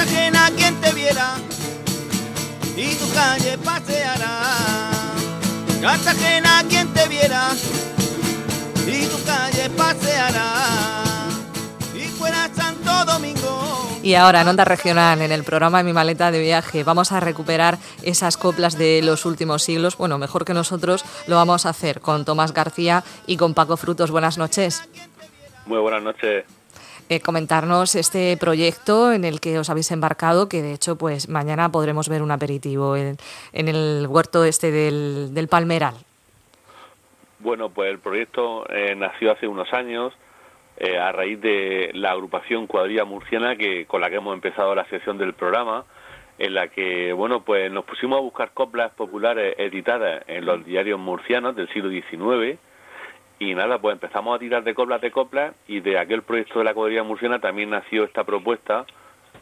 Ajena quien te viera y tu calle paseará. Casa ajena quien te viera y tu calle paseará. Y fuera Santo Domingo. Y ahora en Onda Regional, en el programa Mi Maleta de Viaje, vamos a recuperar esas coplas de los últimos siglos. Bueno, mejor que nosotros lo vamos a hacer con Tomás García y con Paco Frutos. Buenas noches. Muy buenas noches. Eh, comentarnos este proyecto en el que os habéis embarcado, que de hecho pues mañana podremos ver un aperitivo en, el huerto este del, del Palmeral. Bueno, pues el proyecto eh, nació hace unos años eh, a raíz de la agrupación Cuadrilla Murciana que con la que hemos empezado la sección del programa en la que bueno pues nos pusimos a buscar coplas populares editadas en los diarios murcianos del siglo XIX y nada pues empezamos a tirar de coplas de coplas y de aquel proyecto de la Cuadrilla Murciana también nació esta propuesta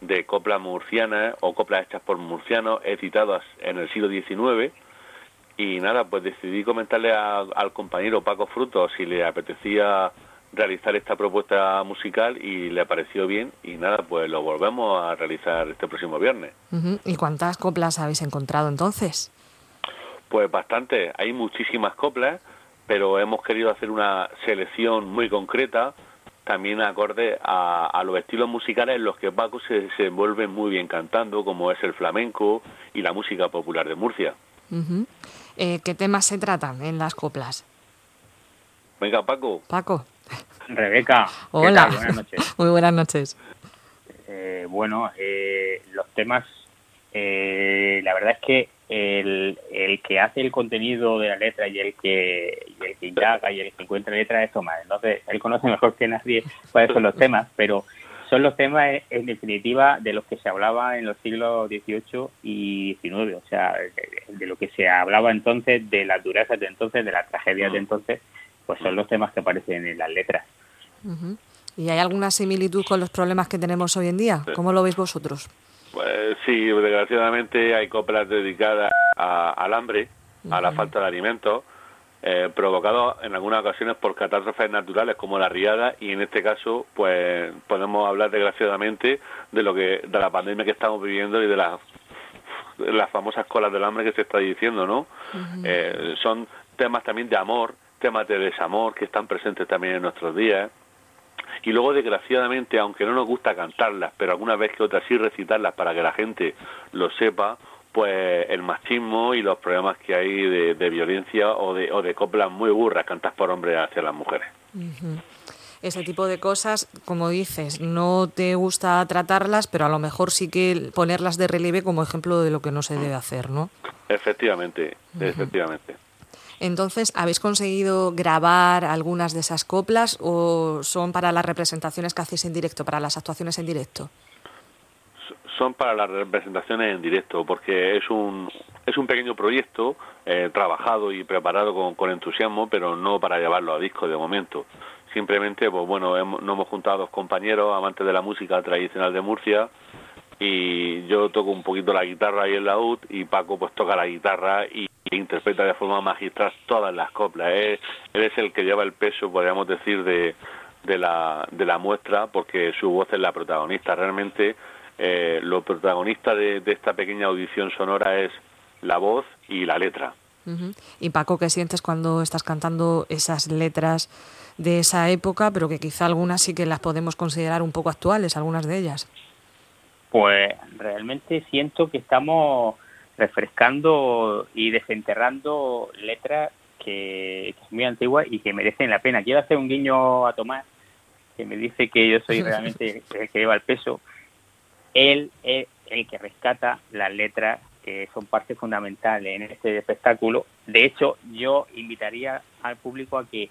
de coplas murcianas o coplas hechas por murcianos editadas en el siglo XIX y nada pues decidí comentarle a- al compañero Paco Frutos si le apetecía realizar esta propuesta musical y le pareció bien y nada, pues lo volvemos a realizar este próximo viernes. ¿Y cuántas coplas habéis encontrado entonces? Pues bastante, hay muchísimas coplas, pero hemos querido hacer una selección muy concreta, también acorde a, a los estilos musicales en los que Paco se desenvuelve muy bien cantando, como es el flamenco y la música popular de Murcia. Eh, ¿Qué temas se tratan en las coplas? Venga, Paco. Paco. Rebeca, ¿qué Hola. tal? Buenas noches. Muy buenas noches. Eh, bueno, eh, los temas, eh, la verdad es que el, el que hace el contenido de la letra y el que y el que indaga y el que encuentra letra es Tomás. Entonces, él conoce mejor que nadie cuáles son los temas, pero son los temas, eh, en definitiva, de los que se hablaba en los siglos XVIII y XIX. O sea, de, de lo que se hablaba entonces, de las durezas de entonces, de las tragedias de entonces, pues son los temas que aparecen en las letras. ¿Y hay alguna similitud con los problemas que tenemos hoy en día? ¿Cómo lo veis vosotros? Pues sí, desgraciadamente hay coplas dedicadas a- al hambre, a la falta de alimentos, eh, provocados en algunas ocasiones por catástrofes naturales como la riada y en este caso pues podemos hablar desgraciadamente de lo que de la pandemia que estamos viviendo y de las de las famosas colas del hambre que se está diciendo, ¿no? Eh, son temas también de amor, temas de desamor que están presentes también en nuestros días. Y luego, desgraciadamente, aunque no nos gusta cantarlas, pero alguna vez que otra sí recitarlas para que la gente lo sepa, pues el machismo y los problemas que hay de, de violencia o de, o de coplas muy burras cantadas por hombres hacia las mujeres. Ese tipo de cosas, como dices, no te gusta tratarlas, pero a lo mejor sí que ponerlas de relieve como ejemplo de lo que no se debe hacer, ¿no? Efectivamente, efectivamente. Entonces, ¿habéis conseguido grabar algunas de esas coplas o son para las representaciones que hacéis en directo, para las actuaciones en directo? son para las representaciones en directo porque es un es un pequeño proyecto eh, trabajado y preparado con, entusiasmo pero no para llevarlo a disco de momento simplemente pues bueno hemos, nos hemos juntado dos compañeros amantes de la música tradicional de Murcia y yo toco un poquito la guitarra y el laúd y Paco pues toca la guitarra y, interpreta de forma magistral todas las coplas él, él es el que lleva el peso podríamos decir de de la, de la muestra porque su voz es la protagonista. Realmente eh, lo protagonista de, de esta pequeña audición sonora es la voz y la letra. Y Paco, ¿qué sientes cuando estás cantando esas letras de esa época, pero que quizá algunas sí que las podemos considerar un poco actuales, algunas de ellas? Pues realmente siento que estamos refrescando y desenterrando letras que, que son muy antiguas y que merecen la pena. Quiero hacer un guiño a Tomás, que me dice que yo soy realmente el que lleva el peso. Él es el que rescata las letras que son parte fundamental en este espectáculo. De hecho, yo invitaría al público a que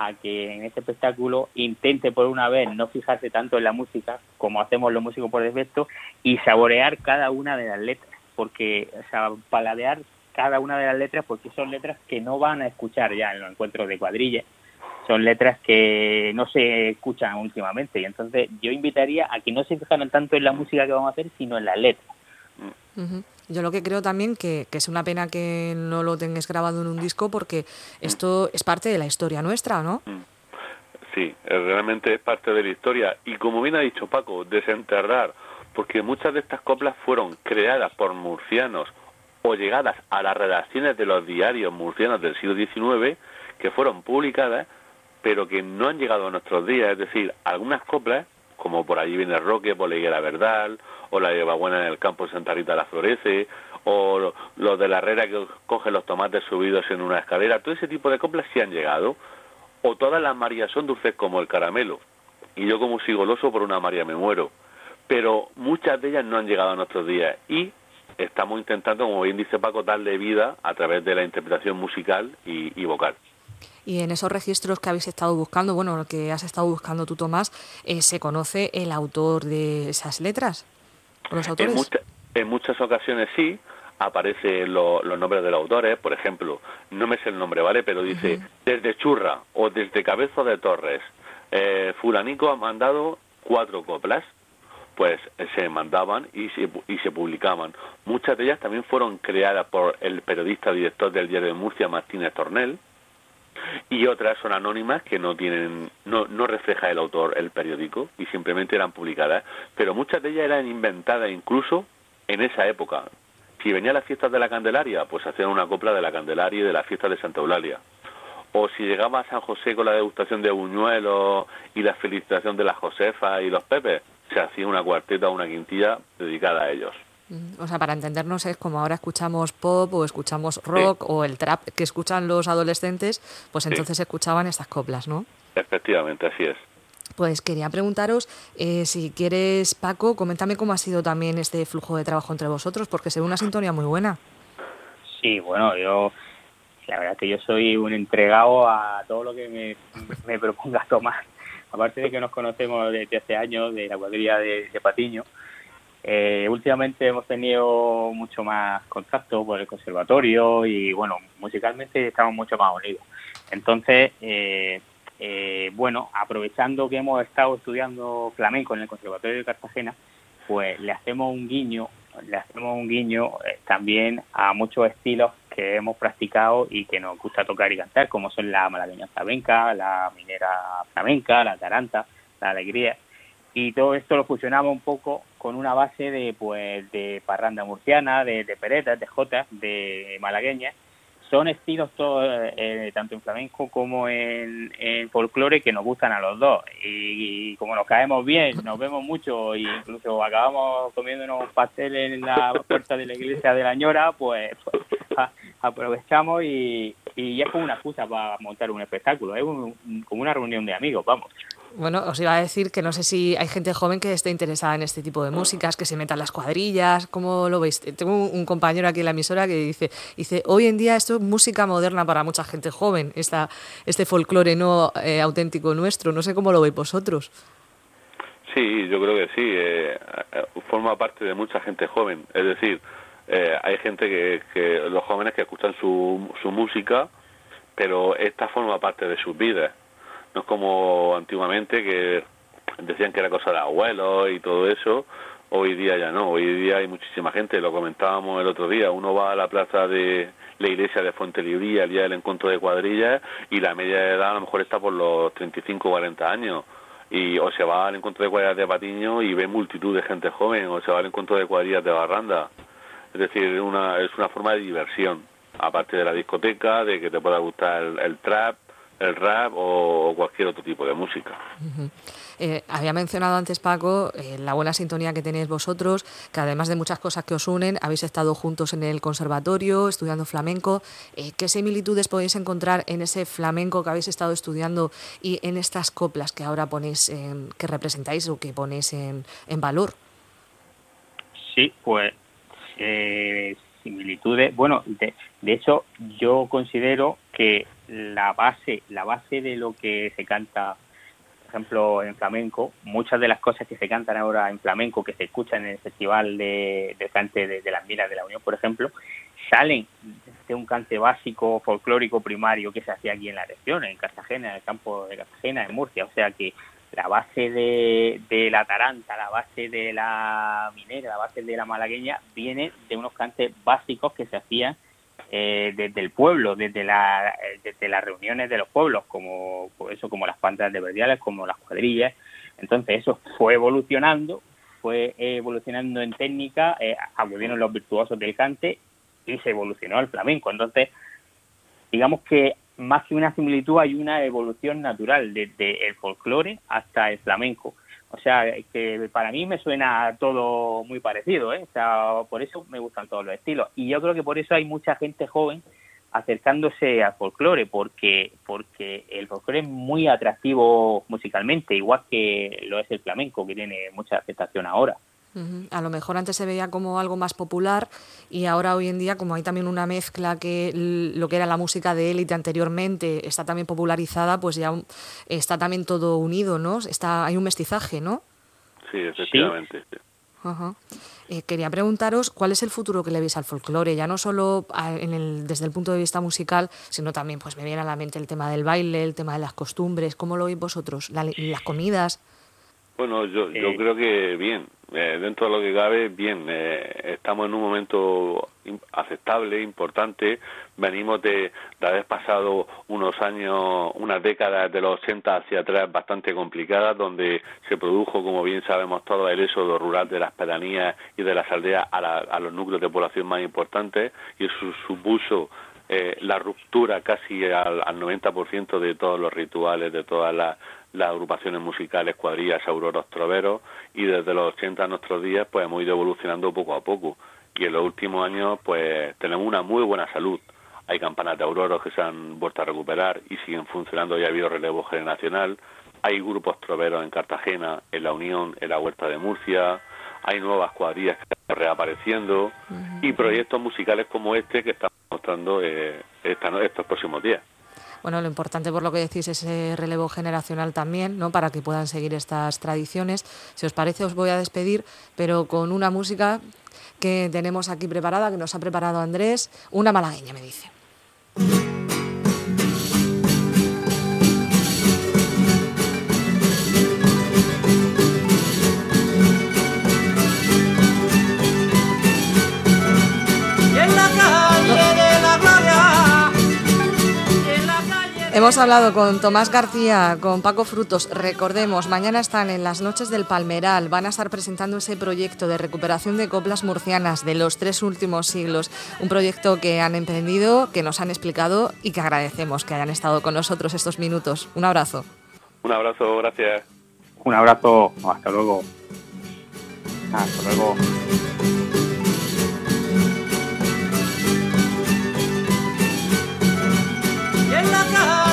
a que en este espectáculo intente por una vez no fijarse tanto en la música como hacemos los músicos por defecto y saborear cada una de las letras, porque o sea, paladear cada una de las letras porque son letras que no van a escuchar ya en los encuentros de cuadrilla, son letras que no se escuchan últimamente y entonces yo invitaría a que no se fijaran tanto en la música que vamos a hacer, sino en las letras. Ujú. Yo lo que creo también que, que es una pena que no lo tengáis grabado en un disco porque esto es parte de la historia nuestra, ¿no? Sí, eh, realmente es parte de la historia. Y como bien ha dicho Paco, desenterrar porque muchas de estas coplas fueron creadas por murcianos o llegadas a las redacciones de los diarios murcianos del siglo XIX, que fueron publicadas, pero que no han llegado a nuestros días. Es decir, algunas coplas, como por allí viene Roque, por la Higuera Verdal, o la lleva buena en el campo Santa Rita la Florece, o los de la Herrera que cogen los tomates subidos en una escalera, todo ese tipo de coplas sí han llegado. O todas las Marías son dulces como el caramelo. Y yo como sigo goloso por una María me muero. Pero muchas de ellas no han llegado a nuestros días. Y estamos intentando, como bien dice Paco, darle vida a través de la interpretación musical y, vocal. Y en esos registros que habéis estado buscando, bueno, lo que has estado buscando tú, Tomás, eh, ¿se conoce el autor de esas letras? los autores? En, muchas ocasiones sí, aparecen los nombres de los autores, por ejemplo, no me sé el nombre, ¿vale? Pero dice, desde Churra o desde Cabezo de Torres, eh, Fulanico ha mandado cuatro coplas, pues se mandaban y se, y se publicaban. Muchas de ellas también fueron creadas por el periodista director del diario de Murcia, Martínez Tornel, y otras son anónimas que no tienen no, no refleja el autor el periódico y simplemente eran publicadas pero muchas de ellas eran inventadas incluso en esa época si venía las fiestas de la Candelaria pues hacían una copla de la Candelaria y de la fiesta de Santa Eulalia o si llegaba a San José con la degustación de buñuelos y la felicitación de la Josefa y los Pepes se hacía una cuarteta o una quintilla dedicada a ellos. Mm, o sea, para entendernos es como ahora escuchamos pop o escuchamos rock o el trap que escuchan los adolescentes, pues entonces escuchaban estas coplas, ¿no? Efectivamente, así es. Pues quería preguntaros, eh, si quieres, Paco, coméntame cómo ha sido también este flujo de trabajo entre vosotros, porque se ve una sintonía muy buena. Sí, bueno, yo, la verdad es que yo soy un entregado a todo lo que me, me proponga tomar aparte de que nos conocemos desde hace años de la cuadrilla de, Patiño, eh, últimamente hemos tenido mucho más contacto por el conservatorio y bueno, musicalmente estamos mucho más unidos. Entonces, eh, eh, bueno, aprovechando que hemos estado estudiando flamenco en el Conservatorio de Cartagena, pues le hacemos un guiño, le hacemos un guiño también a muchos estilos que hemos practicado y que nos gusta tocar y cantar, como son la malagueña flamenca, la minera flamenca, la taranta, la alegría. Y todo esto lo fusionamos un poco con una base de pues de parranda murciana, de, peretas, de jotas, de malagueñas, son estilos todos, eh, tanto en flamenco como en, folclore, que nos gustan a los dos. Y, como nos caemos bien, nos vemos mucho e incluso acabamos comiéndonos pasteles en la puerta de la iglesia de la ñora, pues, aprovechamos y, y es como una excusa para montar un espectáculo. Es como una reunión de amigos, vamos. Bueno, os iba a decir que no sé si hay gente joven que esté interesada en este tipo de músicas, que se metan las cuadrillas, ¿cómo lo veis? Tengo un compañero aquí en la emisora que dice, dice hoy en día esto es música moderna para mucha gente joven, esta, este folclore no eh, auténtico nuestro, no sé cómo lo veis vosotros. Sí, yo creo que sí, eh, eh, forma parte de mucha gente joven, es decir, hay gente que, que, los jóvenes que escuchan su, su música, pero esta forma parte de sus vidas no es como antiguamente que decían que era cosa de abuelos y todo eso. Hoy día ya no, hoy día hay muchísima gente, lo comentábamos el otro día, uno va a la plaza de la iglesia de Fuente Libría el día del encuentro de cuadrillas y la media de edad a lo mejor está por los 35 o 40 años y o se va al encuentro de cuadrillas de Patiño y ve multitud de gente joven o se va al encuentro de cuadrillas de Barranda. Es decir, una, es una forma de diversión, aparte de la discoteca, de que te pueda gustar el trap, el rap o, cualquier otro tipo de música. Eh, había mencionado antes, Paco, eh, la buena sintonía que tenéis vosotros, que además de muchas cosas que os unen, habéis estado juntos en el conservatorio estudiando flamenco. Eh, ¿Qué similitudes podéis encontrar en ese flamenco que habéis estado estudiando y en estas coplas que ahora ponéis, que representáis o que ponéis en, en valor? Sí, pues similitudes. Bueno, de, de hecho, yo considero que la base, la base de lo que se canta, por ejemplo, en flamenco, muchas de las cosas que se cantan ahora en flamenco, que se escuchan en el Festival de, Cante de, las Minas de la Unión, por ejemplo, salen de un cante básico folclórico primario que se hacía aquí en la región, en Cartagena, en el campo de Cartagena, en Murcia. O sea que la base de, la taranta, la base de la minera, la base de la malagueña, viene de unos cantes básicos que se hacían eh, desde el pueblo, desde, la, desde las reuniones de los pueblos, como pues eso, como las pantas de verdiales, como las cuadrillas. Entonces eso fue evolucionando fue evolucionando en técnica, eh, acudieron los virtuosos del cante y se evolucionó al flamenco. Entonces, digamos que más que una similitud hay una evolución natural desde el folclore hasta el flamenco. O sea, que para mí me suena todo muy parecido, ¿eh? O sea, por eso me gustan todos los estilos. Y yo creo que por eso hay mucha gente joven acercándose al folclore, porque, porque el folclore es muy atractivo musicalmente, igual que lo es el flamenco, que tiene mucha aceptación ahora. A lo mejor antes se veía como algo más popular y ahora hoy en día como hay también una mezcla que lo que era la música de élite anteriormente está también popularizada, pues ya está también todo unido, ¿no? Está hay un mestizaje, ¿no? Sí, efectivamente. Eh, quería preguntaros cuál es el futuro que le veis al folclore, ya no solo en el, desde el punto de vista musical, sino también pues me viene a la mente el tema del baile, el tema de las costumbres, ¿cómo lo veis vosotros? las comidas. Bueno, yo, yo eh, creo que bien, eh, dentro de lo que cabe, bien, eh, estamos en un momento aceptable, importante, venimos de, de, haber pasado unos años, unas décadas de los 80 hacia atrás bastante complicadas, donde se produjo, como bien sabemos todos, el éxodo rural de las pedanías y de las aldeas a, a los núcleos de población más importantes, y eso supuso eh, la ruptura casi al, al 90% de todos los rituales, de todas las las agrupaciones musicales, cuadrillas, auroros, troveros, y desde los 80 a nuestros días, pues hemos ido evolucionando poco a poco. Y en los últimos años, pues tenemos una muy buena salud. Hay campanas de auroros que se han vuelto a recuperar y siguen funcionando, ya ha habido relevo generacional. Hay grupos troveros en Cartagena, en La Unión, en la Huerta de Murcia. Hay nuevas cuadrillas que están reapareciendo y proyectos musicales como este que estamos mostrando eh, estos próximos días. Bueno, lo importante por lo que decís es ese relevo generacional también, ¿no? Para que puedan seguir estas tradiciones. Si os parece, os voy a despedir, pero con una música que tenemos aquí preparada, que nos ha preparado Andrés, una malagueña, me dice. Hemos hablado con Tomás García, con Paco Frutos. Recordemos, mañana están en las noches del Palmeral. Van a estar presentando ese proyecto de recuperación de coplas murcianas de los tres últimos siglos. Un proyecto que han emprendido, que nos han explicado y que agradecemos que hayan estado con nosotros estos minutos. Un abrazo. Un abrazo, gracias. Un abrazo, hasta luego. Hasta luego. en la calle.